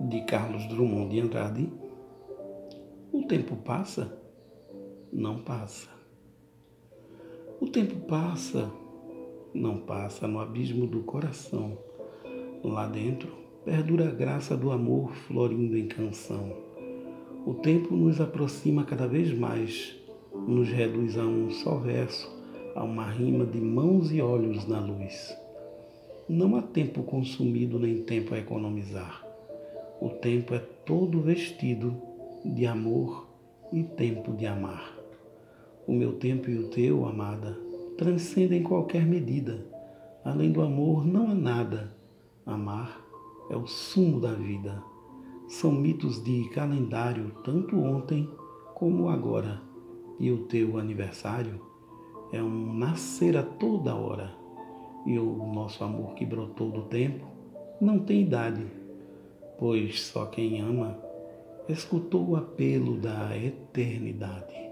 de Carlos Drummond de Andrade. O tempo passa? Não passa. O tempo passa, não passa no abismo do coração. Lá dentro perdura a graça do amor florindo em canção. O tempo nos aproxima cada vez mais, nos reduz a um só verso, a uma rima de mãos e olhos na luz. Não há tempo consumido nem tempo a economizar. O tempo é todo vestido de amor e tempo de amar. O meu tempo e o teu, amada, transcendem qualquer medida. Além do amor não há nada. Amar é o sumo da vida. São mitos de calendário, tanto ontem como agora. E o teu aniversário é um nascer a toda hora. E o nosso amor que brotou do tempo não tem idade, pois só quem ama escutou o apelo da eternidade.